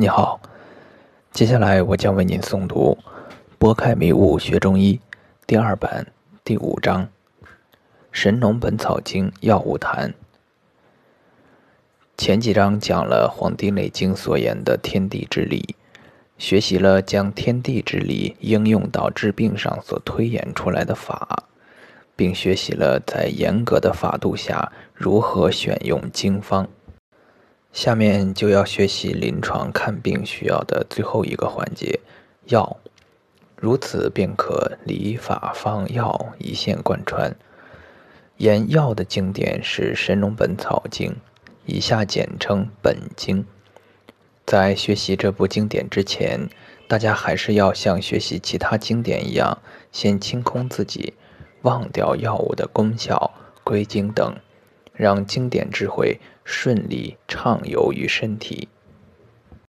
你好，接下来我将为您诵读《拨开迷雾学中医》第二版第五章《神农本草经药物谈》。前几章讲了《黄帝内经》所言的天地之理，学习了将天地之理应用到治病上所推演出来的法，并学习了在严格的法度下如何选用经方。下面就要学习临床看病需要的最后一个环节——药，如此便可理法方药一线贯穿。言药的经典是《神农本草经》，以下简称《本经》。在学习这部经典之前，大家还是要像学习其他经典一样，先清空自己，忘掉药物的功效、归经等。让经典智慧顺利畅游于身体。